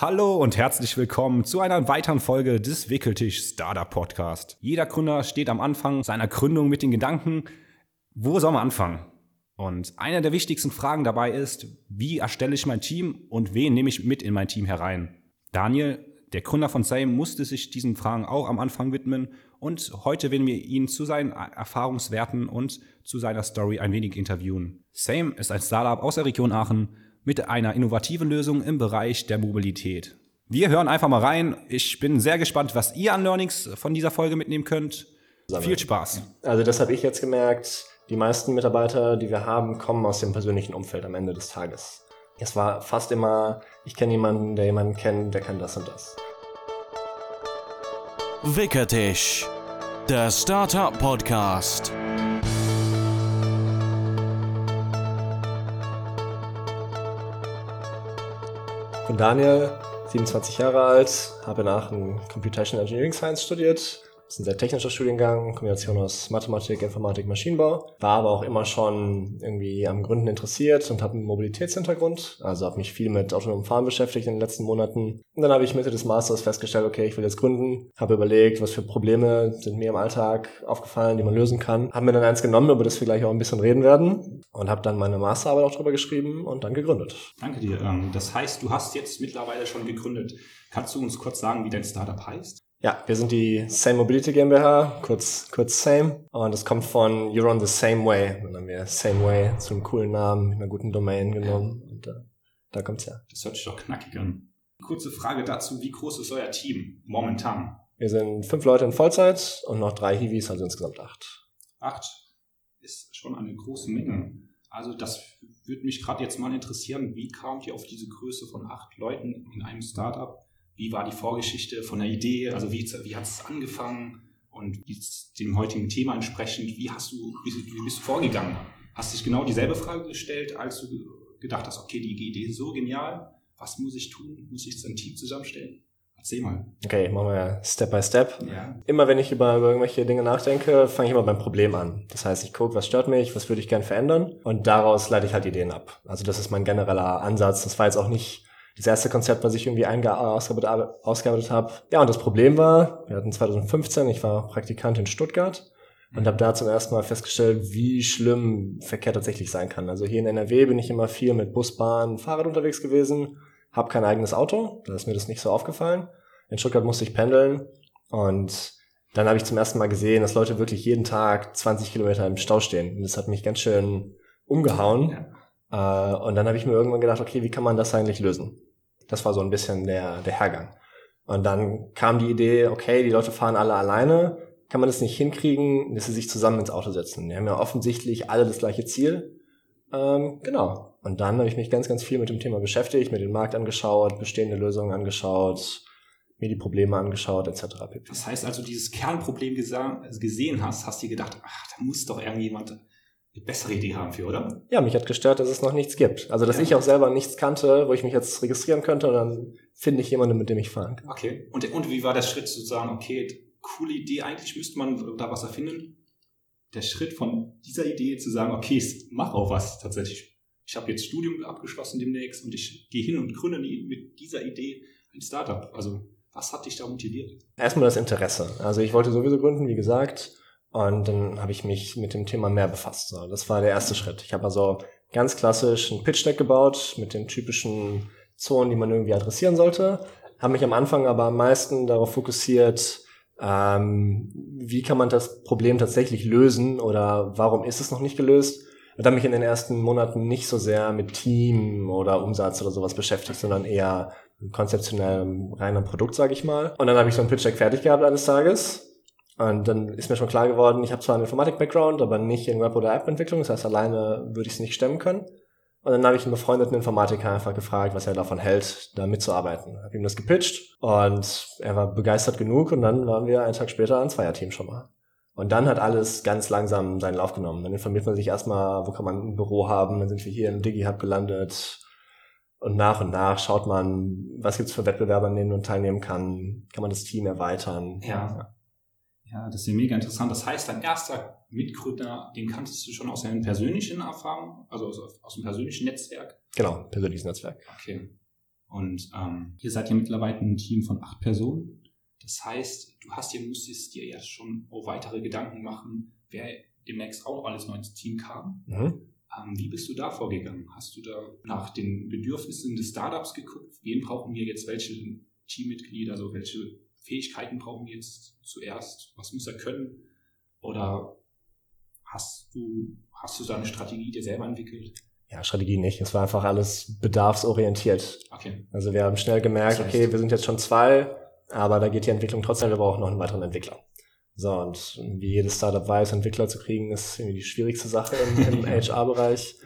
Hallo und herzlich willkommen zu einer weiteren Folge des Wickeltisch Startup Podcast. Jeder Gründer steht am Anfang seiner Gründung mit den Gedanken, wo soll man anfangen? Und eine der wichtigsten Fragen dabei ist, wie erstelle ich mein Team und wen nehme ich mit in mein Team herein? Daniel, der Gründer von Same, musste sich diesen Fragen auch am Anfang widmen und heute werden wir ihn zu seinen Erfahrungswerten und zu seiner Story ein wenig interviewen. Same ist ein Startup aus der Region Aachen mit einer innovativen Lösung im Bereich der Mobilität. Wir hören einfach mal rein. Ich bin sehr gespannt, was ihr an Learnings von dieser Folge mitnehmen könnt. Viel Spaß. Also das habe ich jetzt gemerkt. Die meisten Mitarbeiter, die wir haben, kommen aus dem persönlichen Umfeld am Ende des Tages. Es war fast immer, ich kenne jemanden, der jemanden kennt, der kann das und das. Wickertisch, der Startup Podcast. Bin Daniel, 27 Jahre alt, habe in Aachen Computational Engineering Science studiert das ist ein sehr technischer Studiengang, Kombination aus Mathematik, Informatik, Maschinenbau. War aber auch immer schon irgendwie am Gründen interessiert und habe einen Mobilitätshintergrund. Also habe mich viel mit autonomem Fahren beschäftigt in den letzten Monaten. Und dann habe ich Mitte des Masters festgestellt, okay, ich will jetzt gründen. Habe überlegt, was für Probleme sind mir im Alltag aufgefallen, die man lösen kann. Habe mir dann eins genommen, über das wir gleich auch ein bisschen reden werden. Und habe dann meine Masterarbeit auch drüber geschrieben und dann gegründet. Danke dir. Ähm, das heißt, du hast jetzt mittlerweile schon gegründet. Kannst du uns kurz sagen, wie dein Startup heißt? Ja, wir sind die Same Mobility GmbH, kurz, kurz Same. Und das kommt von You're on the Same Way. Dann haben wir Same Way zu einem coolen Namen, mit einer guten Domain genommen. Und äh, da kommt's her. Das hört sich doch knackig an. Kurze Frage dazu, wie groß ist euer Team momentan? Wir sind fünf Leute in Vollzeit und noch drei Hiwis, also insgesamt acht. Acht ist schon eine große Menge. Also das würde mich gerade jetzt mal interessieren, wie kamt ihr auf diese Größe von acht Leuten in einem Startup? Wie war die Vorgeschichte von der Idee, also wie, wie hat es angefangen und dem heutigen Thema entsprechend, wie hast du, wie, wie bist du vorgegangen? Hast du dich genau dieselbe Frage gestellt, als du gedacht hast, okay, die Idee ist so genial, was muss ich tun? Muss ich ein Team zusammenstellen? Erzähl mal. Okay, machen wir Step by Step. Ja. Immer wenn ich über, über irgendwelche Dinge nachdenke, fange ich immer beim Problem an. Das heißt, ich gucke, was stört mich, was würde ich gern verändern und daraus leite ich halt Ideen ab. Also das ist mein genereller Ansatz. Das war jetzt auch nicht das erste Konzept, was ich irgendwie ausgearbeitet, ausgearbeitet habe. Ja, und das Problem war, wir hatten 2015, ich war Praktikant in Stuttgart und habe da zum ersten Mal festgestellt, wie schlimm Verkehr tatsächlich sein kann. Also hier in NRW bin ich immer viel mit Bus, Bahn, Fahrrad unterwegs gewesen, habe kein eigenes Auto, da ist mir das nicht so aufgefallen. In Stuttgart musste ich pendeln und dann habe ich zum ersten Mal gesehen, dass Leute wirklich jeden Tag 20 Kilometer im Stau stehen. Und das hat mich ganz schön umgehauen. Ja. Äh, und dann habe ich mir irgendwann gedacht, okay, wie kann man das eigentlich lösen? Das war so ein bisschen der, der Hergang. Und dann kam die Idee, okay, die Leute fahren alle alleine, kann man das nicht hinkriegen, dass sie sich zusammen ins Auto setzen? Die haben ja offensichtlich alle das gleiche Ziel. Ähm, genau. Und dann habe ich mich ganz, ganz viel mit dem Thema beschäftigt, mir den Markt angeschaut, bestehende Lösungen angeschaut, mir die Probleme angeschaut, etc. Das heißt also, dieses Kernproblem gesehen hast, hast du dir gedacht, ach, da muss doch irgendjemand bessere Idee haben für, oder? Ja, mich hat gestört, dass es noch nichts gibt. Also, dass ja. ich auch selber nichts kannte, wo ich mich jetzt registrieren könnte und dann finde ich jemanden, mit dem ich fahren kann. Okay. Und, und wie war der Schritt zu sagen, okay, coole Idee, eigentlich müsste man da was erfinden? Der Schritt von dieser Idee zu sagen, okay, ich mache auch was tatsächlich. Ich habe jetzt Studium abgeschlossen demnächst und ich gehe hin und gründe mit dieser Idee ein Startup. Also, was hat dich da motiviert? Erstmal das Interesse. Also, ich wollte sowieso gründen, wie gesagt und dann habe ich mich mit dem Thema mehr befasst. So, das war der erste Schritt. Ich habe also ganz klassisch ein Pitch Deck gebaut mit den typischen Zonen, die man irgendwie adressieren sollte. Habe mich am Anfang aber am meisten darauf fokussiert, ähm, wie kann man das Problem tatsächlich lösen oder warum ist es noch nicht gelöst. Und habe mich in den ersten Monaten nicht so sehr mit Team oder Umsatz oder sowas beschäftigt, sondern eher konzeptionell rein Produkt, sage ich mal. Und dann habe ich so ein Pitch Deck fertig gehabt eines Tages und dann ist mir schon klar geworden, ich habe zwar einen Informatik-Background, aber nicht in Web- oder App-Entwicklung. Das heißt, alleine würde ich es nicht stemmen können. Und dann habe ich einen befreundeten Informatiker einfach gefragt, was er davon hält, da mitzuarbeiten. Habe ihm das gepitcht und er war begeistert genug und dann waren wir einen Tag später ein Zweierteam schon mal. Und dann hat alles ganz langsam seinen Lauf genommen. Dann informiert man sich erstmal, wo kann man ein Büro haben. Dann sind wir hier im DigiHub gelandet. Und nach und nach schaut man, was gibt's für Wettbewerber, an denen man teilnehmen kann. Kann man das Team erweitern? Ja. ja. Ja, das ist ja mega interessant. Das heißt, dein erster Mitgründer, den kanntest du schon aus deinen persönlichen Erfahrungen, also aus, aus dem persönlichen Netzwerk? Genau, persönliches Netzwerk. Okay. Und ähm, ihr seid ja mittlerweile ein Team von acht Personen. Das heißt, du hast dir, musstest dir ja schon auch weitere Gedanken machen, wer demnächst auch alles neu ins Team kam. Mhm. Ähm, wie bist du da vorgegangen? Hast du da nach den Bedürfnissen des Startups geguckt? Wen brauchen wir jetzt? Welche Teammitglieder? Also welche Fähigkeiten brauchen wir jetzt zuerst? Was muss er können? Oder hast du, hast du da eine Strategie dir selber entwickelt? Ja, Strategie nicht. Es war einfach alles bedarfsorientiert. Okay. Also wir haben schnell gemerkt, das heißt, okay, wir sind jetzt schon zwei, aber da geht die Entwicklung trotzdem, wir brauchen noch einen weiteren Entwickler. So, und wie jedes Startup weiß, Entwickler zu kriegen, ist irgendwie die schwierigste Sache im, im HR-Bereich.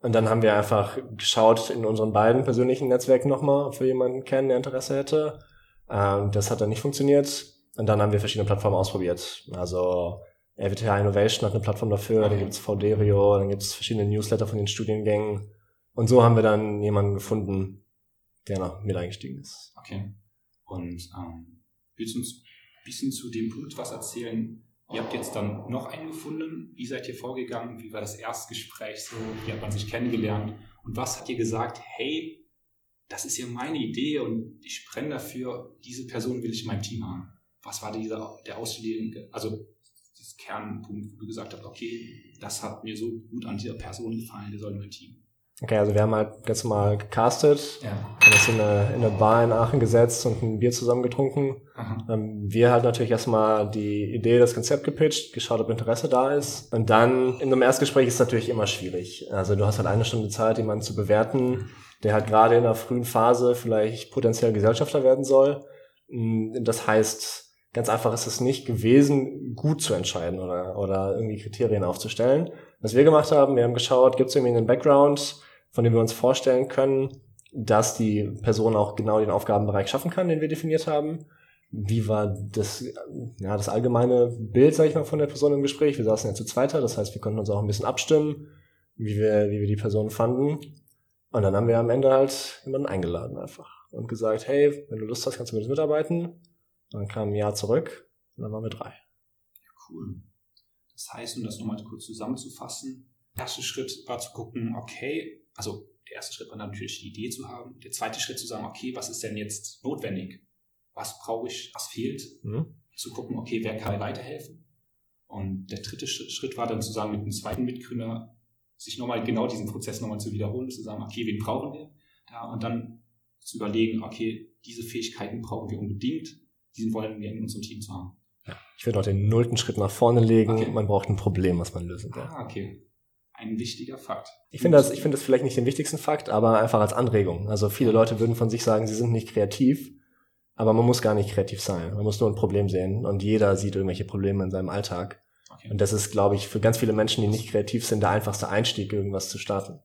Und dann haben wir einfach geschaut in unseren beiden persönlichen Netzwerken nochmal, ob wir jemanden kennen, der Interesse hätte. Ähm, das hat dann nicht funktioniert. Und dann haben wir verschiedene Plattformen ausprobiert. Also RWTH Innovation hat eine Plattform dafür, dann gibt's VDerio, dann gibt's verschiedene Newsletter von den Studiengängen. Und so haben wir dann jemanden gefunden, der noch mit eingestiegen ist. Okay. Und ähm, willst du uns bisschen zu dem Punkt was erzählen? Ihr habt jetzt dann noch einen gefunden. Wie seid ihr vorgegangen? Wie war das Erstgespräch so? Wie hat man sich kennengelernt? Und was hat ihr gesagt? Hey, das ist ja meine Idee und ich brenne dafür. Diese Person will ich in meinem Team haben. Was war dieser, der ausschlaggebende, also dieses Kernpunkt, wo du gesagt hast, okay, das hat mir so gut an dieser Person gefallen, der soll in mein Team. Okay, also wir haben halt ganz normal gecastet, ja. haben uns in eine, in eine Bar in Aachen gesetzt und ein Bier zusammen getrunken. Ähm, wir halt natürlich erstmal die Idee, das Konzept gepitcht, geschaut, ob Interesse da ist. Und dann in einem Erstgespräch ist es natürlich immer schwierig. Also du hast halt eine Stunde Zeit, jemanden zu bewerten, der halt gerade in einer frühen Phase vielleicht potenziell Gesellschafter werden soll. Mm, das heißt, ganz einfach ist es nicht gewesen, gut zu entscheiden oder, oder irgendwie Kriterien aufzustellen. Was wir gemacht haben, wir haben geschaut, gibt es irgendwie einen Background, von dem wir uns vorstellen können, dass die Person auch genau den Aufgabenbereich schaffen kann, den wir definiert haben. Wie war das, ja, das allgemeine Bild, sag ich mal, von der Person im Gespräch? Wir saßen ja zu zweiter, das heißt, wir konnten uns auch ein bisschen abstimmen, wie wir, wie wir die Person fanden. Und dann haben wir am Ende halt jemanden eingeladen einfach und gesagt, hey, wenn du Lust hast, kannst du mit uns mitarbeiten. Und dann kam ein Jahr zurück und dann waren wir drei. Cool. Das heißt, um das nochmal kurz zusammenzufassen, der erste Schritt war zu gucken, okay, also der erste Schritt war natürlich die Idee zu haben. Der zweite Schritt zu sagen, okay, was ist denn jetzt notwendig? Was brauche ich? Was fehlt? Mhm. Zu gucken, okay, wer kann weiterhelfen? Und der dritte Schritt war dann zu sagen, mit dem zweiten Mitgründer sich nochmal genau diesen Prozess nochmal zu wiederholen, zu sagen, okay, wen brauchen wir da? Und dann zu überlegen, okay, diese Fähigkeiten brauchen wir unbedingt, diesen wollen wir in unserem Team zu haben. Ja, ich würde auch den nullten Schritt nach vorne legen. Okay. Man braucht ein Problem, was man lösen will. Ah, okay ein wichtiger Fakt. Ich finde das, ich finde das vielleicht nicht den wichtigsten Fakt, aber einfach als Anregung. Also viele Leute würden von sich sagen, sie sind nicht kreativ, aber man muss gar nicht kreativ sein. Man muss nur ein Problem sehen und jeder sieht irgendwelche Probleme in seinem Alltag. Und das ist, glaube ich, für ganz viele Menschen, die nicht kreativ sind, der einfachste Einstieg, irgendwas zu starten.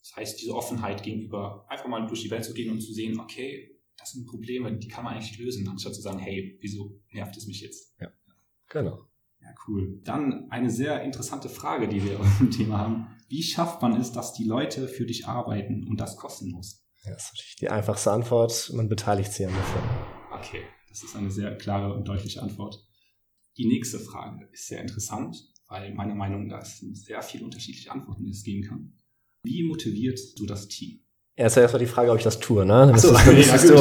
Das heißt, diese Offenheit gegenüber einfach mal durch die Welt zu gehen und zu sehen, okay, das sind Probleme, die kann man eigentlich lösen, anstatt zu sagen, hey, wieso nervt es mich jetzt? Ja, genau. Ja, cool. Dann eine sehr interessante Frage, die wir im Thema haben. Wie schafft man es, dass die Leute für dich arbeiten und das kostenlos? Ja, das ist natürlich die einfachste Antwort. Man beteiligt sie an der Firma. Okay, das ist eine sehr klare und deutliche Antwort. Die nächste Frage ist sehr interessant, weil meiner Meinung nach es sehr viele unterschiedliche Antworten, es geben kann. Wie motivierst du das Team? Erst erstmal die Frage, ob ich das tue, ne? Dann, so, müsstest, du,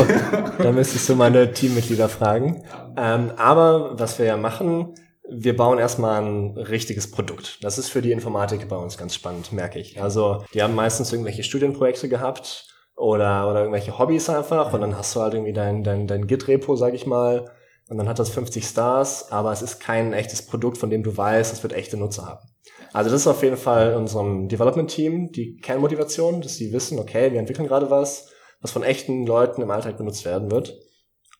dann müsstest du meine Teammitglieder fragen. Ähm, aber was wir ja machen, wir bauen erstmal ein richtiges Produkt. Das ist für die Informatik bei uns ganz spannend, merke ich. Also die haben meistens irgendwelche Studienprojekte gehabt oder, oder irgendwelche Hobbys einfach und dann hast du halt irgendwie dein, dein, dein Git-Repo, sag ich mal, und dann hat das 50 Stars, aber es ist kein echtes Produkt, von dem du weißt, es wird echte Nutzer haben. Also das ist auf jeden Fall unserem Development-Team die Kernmotivation, dass sie wissen, okay, wir entwickeln gerade was, was von echten Leuten im Alltag benutzt werden wird.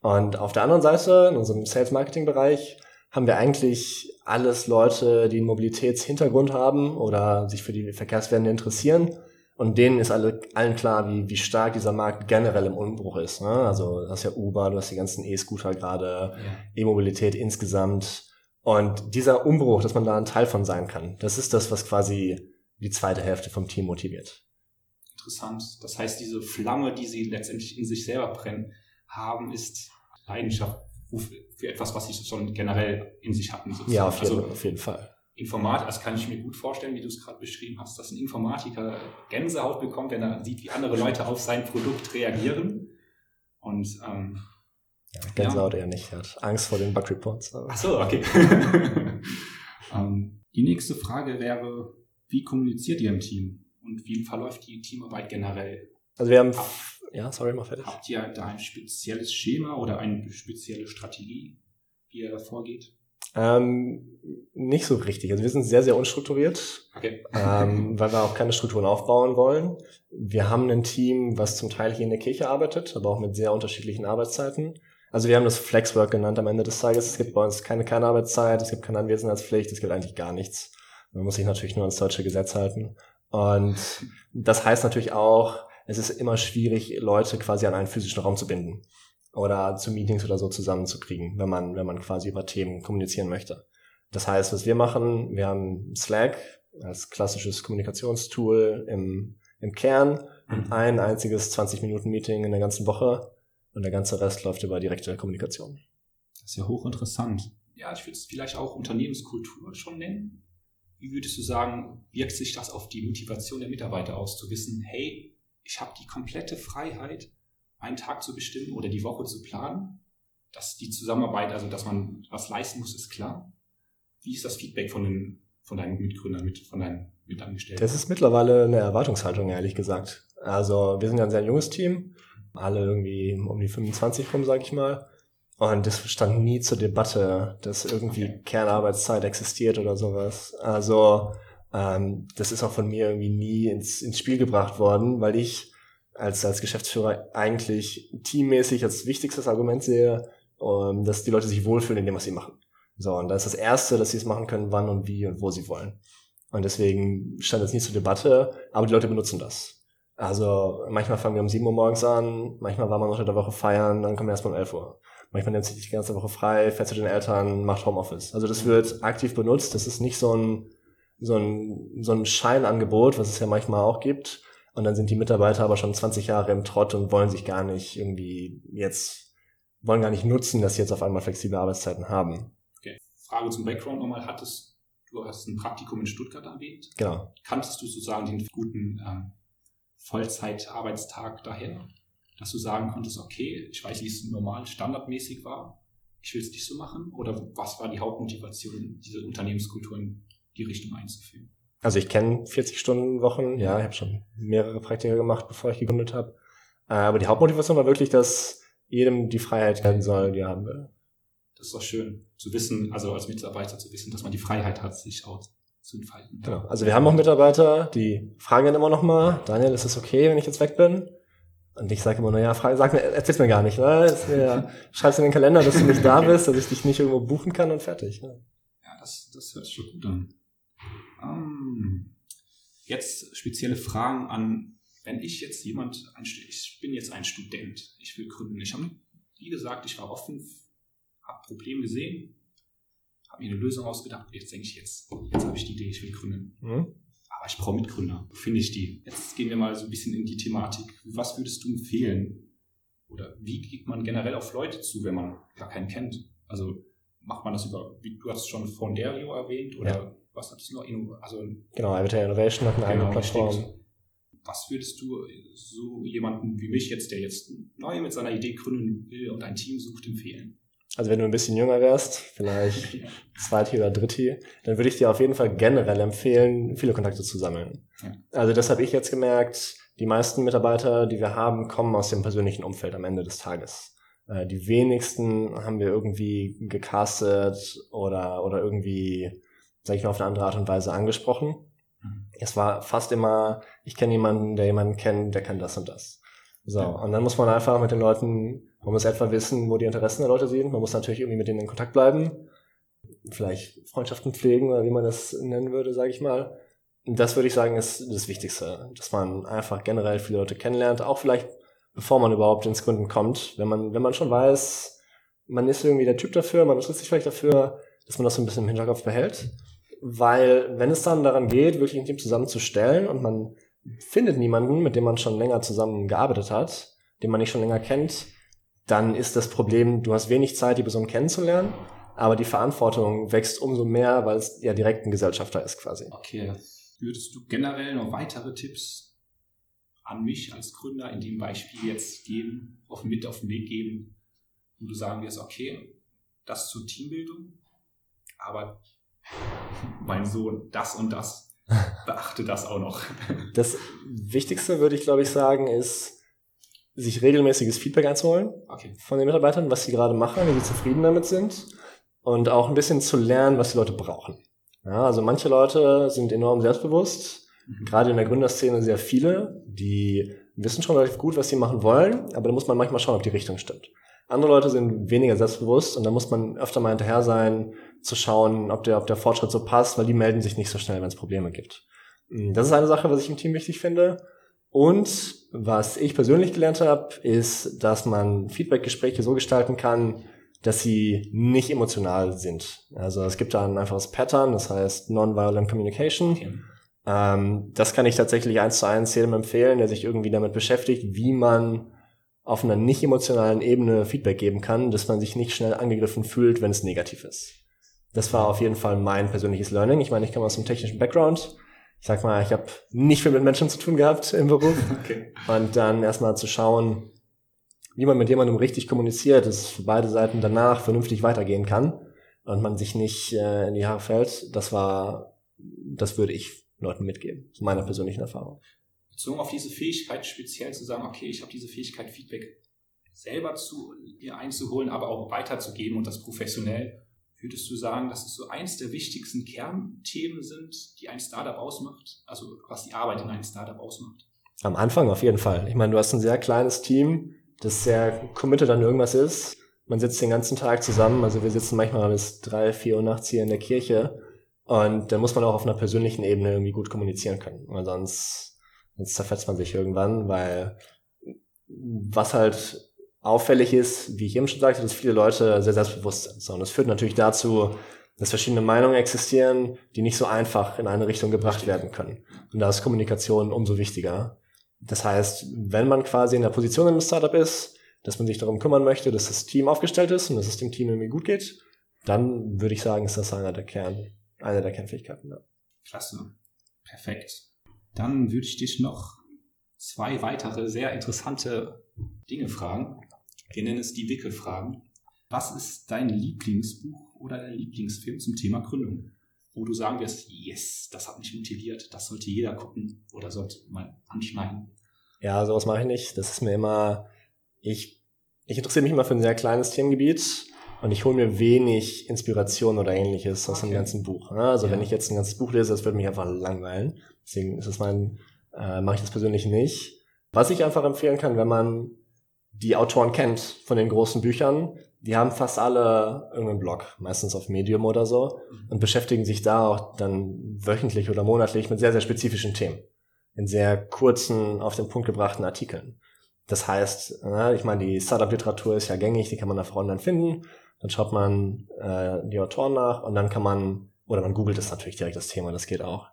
Und auf der anderen Seite, in unserem Sales-Marketing-Bereich, haben wir eigentlich alles Leute, die einen Mobilitätshintergrund haben oder sich für die Verkehrswende interessieren. Und denen ist alle, allen klar, wie, wie stark dieser Markt generell im Umbruch ist. Ne? Also du hast ja Uber, du hast die ganzen E-Scooter gerade, ja. E-Mobilität insgesamt. Und dieser Umbruch, dass man da ein Teil von sein kann, das ist das, was quasi die zweite Hälfte vom Team motiviert. Interessant. Das heißt, diese Flamme, die sie letztendlich in sich selber brennen haben, ist Leidenschaft für etwas, was sie schon generell in sich hatten. Sozusagen. Ja, auf jeden, also, auf jeden Fall. Informatiker, das kann ich mir gut vorstellen, wie du es gerade beschrieben hast, dass ein Informatiker Gänsehaut bekommt, wenn er sieht, wie andere Leute auf sein Produkt reagieren. Und ähm, ja, Gänsehaut ja. eher nicht. Er hat Angst vor den Bug Reports. Ach so, okay. ähm, die nächste Frage wäre, wie kommuniziert ihr im Team? Und wie verläuft die Teamarbeit generell? Also wir haben, ja, sorry, mal fertig. Habt ihr da ein spezielles Schema oder eine spezielle Strategie, wie ihr da vorgeht? Ähm, nicht so richtig. Also wir sind sehr, sehr unstrukturiert, okay. ähm, weil wir auch keine Strukturen aufbauen wollen. Wir haben ein Team, was zum Teil hier in der Kirche arbeitet, aber auch mit sehr unterschiedlichen Arbeitszeiten. Also wir haben das Flexwork genannt am Ende des Tages. Es gibt bei uns keine Kernarbeitszeit, es gibt keine Anwesenheitspflicht, es gibt eigentlich gar nichts. Man muss sich natürlich nur ans deutsche Gesetz halten. Und das heißt natürlich auch, es ist immer schwierig, Leute quasi an einen physischen Raum zu binden oder zu Meetings oder so zusammenzukriegen, wenn man, wenn man quasi über Themen kommunizieren möchte. Das heißt, was wir machen, wir haben Slack als klassisches Kommunikationstool im, im Kern ein einziges 20-Minuten-Meeting in der ganzen Woche und der ganze Rest läuft über direkte Kommunikation. Das ist ja hochinteressant. Ja, ich würde es vielleicht auch Unternehmenskultur schon nennen. Wie würdest du sagen, wirkt sich das auf die Motivation der Mitarbeiter aus, zu wissen, hey, ich habe die komplette Freiheit, einen Tag zu bestimmen oder die Woche zu planen. Dass die Zusammenarbeit, also dass man was leisten muss, ist klar. Wie ist das Feedback von, den, von deinen Mitgründern, mit, von deinen Mitangestellten? Das ist mittlerweile eine Erwartungshaltung, ehrlich gesagt. Also wir sind ja ein sehr junges Team, alle irgendwie um die 25 rum, sag ich mal. Und das stand nie zur Debatte, dass irgendwie okay. Kernarbeitszeit existiert oder sowas. Also ähm, das ist auch von mir irgendwie nie ins, ins Spiel gebracht worden, weil ich als, als Geschäftsführer eigentlich teammäßig als wichtigstes Argument sehe, ähm, dass die Leute sich wohlfühlen in dem, was sie machen. So, und da ist das Erste, dass sie es machen können, wann und wie und wo sie wollen. Und deswegen stand es nie zur Debatte, aber die Leute benutzen das. Also manchmal fangen wir um 7 Uhr morgens an, manchmal war man unter der Woche feiern, dann kommen wir erst mal um 11 Uhr. Manchmal nimmt sich die ganze Woche frei, fährt zu den Eltern, macht Homeoffice. Also das wird aktiv benutzt. Das ist nicht so ein, so ein, so ein Scheinangebot, was es ja manchmal auch gibt, und dann sind die Mitarbeiter aber schon 20 Jahre im Trott und wollen sich gar nicht irgendwie jetzt, wollen gar nicht nutzen, dass sie jetzt auf einmal flexible Arbeitszeiten haben. Okay. Frage zum Background nochmal. Hattest, du hast ein Praktikum in Stuttgart erwähnt. Genau. Kanntest du sozusagen den guten ähm, Vollzeitarbeitstag daher? Dass du sagen konntest, okay, ich weiß, wie es normal standardmäßig war. Ich will es nicht so machen. Oder was war die Hauptmotivation, diese Unternehmenskultur in die Richtung einzuführen? Also ich kenne 40-Stunden-Wochen, ja, ich habe schon mehrere Praktika gemacht, bevor ich gegründet habe. Äh, aber die Hauptmotivation war wirklich, dass jedem die Freiheit werden soll, die er haben will. Das ist doch schön zu wissen, also als Mitarbeiter zu wissen, dass man die Freiheit hat, sich auch zu entfalten. Genau. Also wir haben auch Mitarbeiter, die fragen dann immer noch mal, Daniel, ist es okay, wenn ich jetzt weg bin? Und ich sage immer, naja, frag, sag mir, erzähl's mir gar nicht, ne? Mir, schreib's in den Kalender, dass du nicht da bist, dass ich dich nicht irgendwo buchen kann und fertig. Ne? Ja, das, das hört sich schon gut an. Ähm, jetzt spezielle Fragen an, wenn ich jetzt jemand, ich bin jetzt ein Student, ich will gründen. Ich habe, wie gesagt, ich war offen, habe Probleme gesehen, habe mir eine Lösung ausgedacht. Jetzt denke ich, jetzt, jetzt habe ich die Idee, ich will gründen. Mhm. Aber ich brauche Mitgründer. Wo finde ich die? Jetzt gehen wir mal so ein bisschen in die Thematik. Was würdest du empfehlen? Oder wie geht man generell auf Leute zu, wenn man gar keinen kennt? Also macht man das über, wie du hast schon Fonderio erwähnt, oder ja was hattest du noch? Also, genau, Avatar Innovation hat eine genau, eigene Plattform. Stimmt. Was würdest du so jemanden wie mich jetzt, der jetzt neu mit seiner Idee gründen will und ein Team sucht, empfehlen? Also wenn du ein bisschen jünger wärst, vielleicht zweite oder dritte, dann würde ich dir auf jeden Fall generell empfehlen, viele Kontakte zu sammeln. Ja. Also das habe ich jetzt gemerkt, die meisten Mitarbeiter, die wir haben, kommen aus dem persönlichen Umfeld am Ende des Tages. Äh, die wenigsten haben wir irgendwie gecastet oder, oder irgendwie sage ich mal, auf eine andere Art und Weise angesprochen. Mhm. Es war fast immer, ich kenne jemanden, der jemanden kennt, der kann das und das. So, ja. und dann muss man einfach mit den Leuten, man muss etwa wissen, wo die Interessen der Leute sind. Man muss natürlich irgendwie mit denen in Kontakt bleiben. Vielleicht Freundschaften pflegen oder wie man das nennen würde, sage ich mal. Das würde ich sagen, ist das Wichtigste, dass man einfach generell viele Leute kennenlernt, auch vielleicht bevor man überhaupt ins Gründen kommt. Wenn man, wenn man schon weiß, man ist irgendwie der Typ dafür, man interessiert sich vielleicht dafür, dass man das so ein bisschen im Hinterkopf behält weil wenn es dann daran geht, wirklich ein Team zusammenzustellen und man findet niemanden, mit dem man schon länger zusammen gearbeitet hat, den man nicht schon länger kennt, dann ist das Problem, du hast wenig Zeit, die Person kennenzulernen, aber die Verantwortung wächst umso mehr, weil es ja direkt ein Gesellschafter ist quasi. Okay. Würdest du generell noch weitere Tipps an mich als Gründer in dem Beispiel jetzt geben, auf, mit auf den Weg geben, wo du sagen wirst, okay, das zur Teambildung, aber mein Sohn, das und das, beachte das auch noch. Das Wichtigste, würde ich glaube ich sagen, ist, sich regelmäßiges Feedback einzuholen okay. von den Mitarbeitern, was sie gerade machen, wie sie zufrieden damit sind und auch ein bisschen zu lernen, was die Leute brauchen. Ja, also manche Leute sind enorm selbstbewusst, mhm. gerade in der Gründerszene sehr viele, die wissen schon relativ gut, was sie machen wollen, aber da muss man manchmal schauen, ob die Richtung stimmt. Andere Leute sind weniger selbstbewusst und da muss man öfter mal hinterher sein, zu schauen, ob der, ob der Fortschritt so passt, weil die melden sich nicht so schnell, wenn es Probleme gibt. Hm, das ist eine Sache, was ich im Team wichtig finde. Und was ich persönlich gelernt habe, ist, dass man Feedbackgespräche so gestalten kann, dass sie nicht emotional sind. Also es gibt da ein einfaches Pattern, das heißt Nonviolent Communication. Okay. Ähm, das kann ich tatsächlich eins zu eins jedem empfehlen, der sich irgendwie damit beschäftigt, wie man auf einer nicht emotionalen Ebene Feedback geben kann, dass man sich nicht schnell angegriffen fühlt, wenn es negativ ist. Das war auf jeden Fall mein persönliches Learning. Ich meine, ich komme aus einem technischen Background. Ich sag mal, ich habe nicht viel mit Menschen zu tun gehabt im Beruf. Okay. Und dann erstmal zu schauen, wie man mit jemandem richtig kommuniziert, dass es für beide Seiten danach vernünftig weitergehen kann und man sich nicht äh, in die Haare fällt, das war, das würde ich Leuten mitgeben, zu meiner persönlichen Erfahrung bezogen auf diese Fähigkeit speziell zu sagen, okay, ich habe diese Fähigkeit, Feedback selber zu einzuholen, aber auch weiterzugeben und das professionell. Würdest du sagen, dass es so eins der wichtigsten Kernthemen sind, die ein Startup ausmacht? Also was die Arbeit in einem Startup ausmacht? Am Anfang auf jeden Fall. Ich meine, du hast ein sehr kleines Team, das sehr committed an irgendwas ist. Man sitzt den ganzen Tag zusammen. Also wir sitzen manchmal bis drei, vier Uhr nachts hier in der Kirche. Und da muss man auch auf einer persönlichen Ebene irgendwie gut kommunizieren können. Weil sonst Jetzt zerfetzt man sich irgendwann, weil was halt auffällig ist, wie ich eben schon sagte, dass viele Leute sehr selbstbewusst sind. So, und das führt natürlich dazu, dass verschiedene Meinungen existieren, die nicht so einfach in eine Richtung gebracht werden können. Und da ist Kommunikation umso wichtiger. Das heißt, wenn man quasi in der Position im Startup ist, dass man sich darum kümmern möchte, dass das Team aufgestellt ist und dass es dem Team irgendwie gut geht, dann würde ich sagen, ist das einer der Kern, eine der Kernfähigkeiten. Ja. Klasse. Perfekt. Dann würde ich dich noch zwei weitere sehr interessante Dinge fragen. Wir nennen es die Wickelfragen. Was ist dein Lieblingsbuch oder dein Lieblingsfilm zum Thema Gründung? Wo du sagen wirst, yes, das hat mich motiviert, das sollte jeder gucken oder sollte mal anschneiden. Ja, sowas mache ich nicht. Das ist mir immer, ich, ich interessiere mich immer für ein sehr kleines Themengebiet und ich hole mir wenig Inspiration oder ähnliches aus okay. dem ganzen Buch. Also ja. wenn ich jetzt ein ganzes Buch lese, das würde mich einfach langweilen. Deswegen ist es mein, äh, mache ich das persönlich nicht. Was ich einfach empfehlen kann, wenn man die Autoren kennt von den großen Büchern, die haben fast alle irgendeinen Blog, meistens auf Medium oder so, mhm. und beschäftigen sich da auch dann wöchentlich oder monatlich mit sehr, sehr spezifischen Themen. In sehr kurzen, auf den Punkt gebrachten Artikeln. Das heißt, ich meine, die Startup-Literatur ist ja gängig, die kann man einfach online finden. Dann schaut man äh, die Autoren nach und dann kann man, oder man googelt es natürlich direkt das Thema, das geht auch.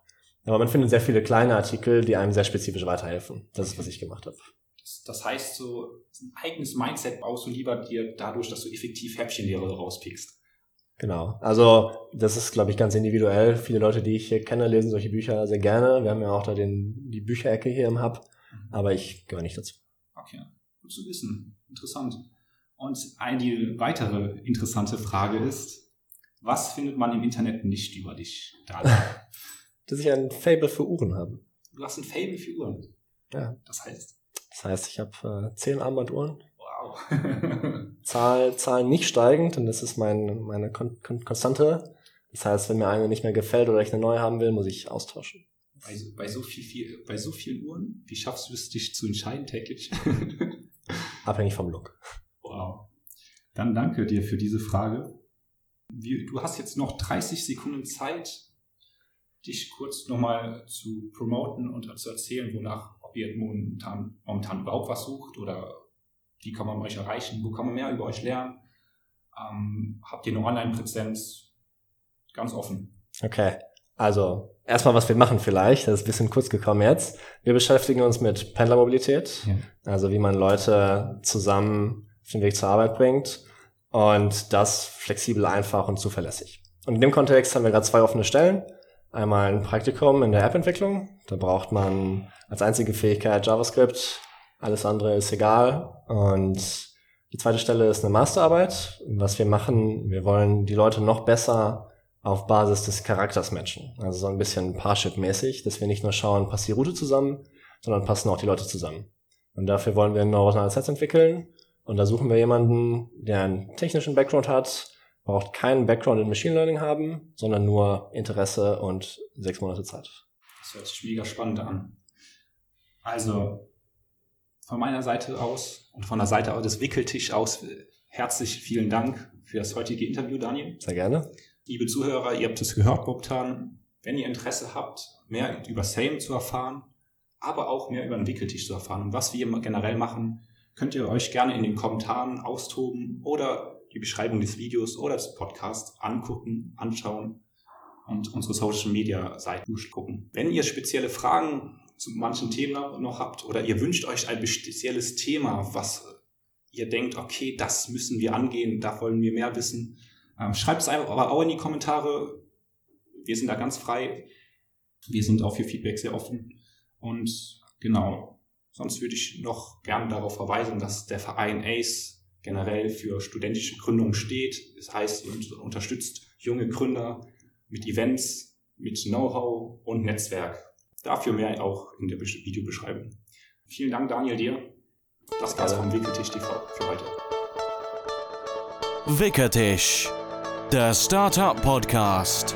Aber man findet sehr viele kleine Artikel, die einem sehr spezifisch weiterhelfen. Das ist, was ich gemacht habe. Das, heißt, so ein eigenes Mindset baust du lieber dir dadurch, dass du effektiv Häppchenlehre rauspickst. Genau. Also das ist, glaube ich, ganz individuell. Viele Leute, die ich hier kenne, lesen solche Bücher sehr gerne. Wir haben ja auch da den, die Bücherecke hier im Hub, mhm. aber ich gehöre nicht dazu. Okay, gut zu wissen. Interessant. Und eine weitere interessante Frage ist, was findet man im Internet nicht über dich, dass ich ein Fable für Uhren habe. Du hast ein Fable für Uhren? Ja. Das heißt? Das heißt, ich habe äh, zehn Armbanduhren. Wow. Zahl, Zahlen nicht steigend und das ist mein, meine Kon Kon Konstante. Das heißt, wenn mir eine nicht mehr gefällt oder ich eine neue haben will, muss ich austauschen. Bei, bei, so, viel, viel, bei so vielen Uhren, wie schaffst du es, dich zu entscheiden täglich? Abhängig vom Look. Wow. Dann danke dir für diese Frage. Wie, du hast jetzt noch 30 Sekunden Zeit, dich kurz nochmal zu promoten und zu erzählen, wonach, ob ihr momentan, momentan überhaupt was sucht oder wie kann man euch erreichen, wo kann man mehr über euch lernen. Ähm, habt ihr eine Online-Präsenz? Ganz offen. Okay. Also, erstmal, was wir machen vielleicht, das ist ein bisschen kurz gekommen jetzt. Wir beschäftigen uns mit Pendlermobilität, ja. also wie man Leute zusammen auf den Weg zur Arbeit bringt und das flexibel, einfach und zuverlässig. Und in dem Kontext haben wir gerade zwei offene Stellen. Einmal ein Praktikum in der App-Entwicklung. Da braucht man als einzige Fähigkeit JavaScript. Alles andere ist egal. Und die zweite Stelle ist eine Masterarbeit. Was wir machen, wir wollen die Leute noch besser auf Basis des Charakters matchen. Also so ein bisschen Parship-mäßig, dass wir nicht nur schauen, passt die Route zusammen, sondern passen auch die Leute zusammen. Und dafür wollen wir ein neuronales Netz entwickeln. Und da suchen wir jemanden, der einen technischen Background hat, braucht keinen Background in Machine Learning haben, sondern nur Interesse und sechs Monate Zeit. Das hört sich mega spannend an. Also von meiner Seite aus und von der Seite des Wickeltisch aus herzlich vielen Dank für das heutige Interview, Daniel. Sehr gerne. Liebe Zuhörer, ihr habt es gehört momentan. Wenn ihr Interesse habt, mehr über Same zu erfahren, aber auch mehr über den Wickeltisch zu erfahren und was wir generell machen, könnt ihr euch gerne in den Kommentaren austoben oder die Beschreibung des Videos oder des Podcasts angucken, anschauen und unsere Social Media Seiten durchgucken. Wenn ihr spezielle Fragen zu manchen Themen noch habt oder ihr wünscht euch ein spezielles Thema, was ihr denkt, okay, das müssen wir angehen, da wollen wir mehr wissen, ähm, schreibt es aber auch in die Kommentare. Wir sind da ganz frei. Wir sind auch für Feedback sehr offen. Und genau, sonst würde ich noch gerne darauf verweisen, dass der Verein ACE generell für studentische Gründung steht. Das heißt, ihr unterstützt junge Gründer mit Events, mit Know-how und Netzwerk. Dafür mehr auch in der Videobeschreibung. Vielen Dank, Daniel, dir. Das war's vom Wickeltisch TV für heute. Wickertisch, der Startup Podcast.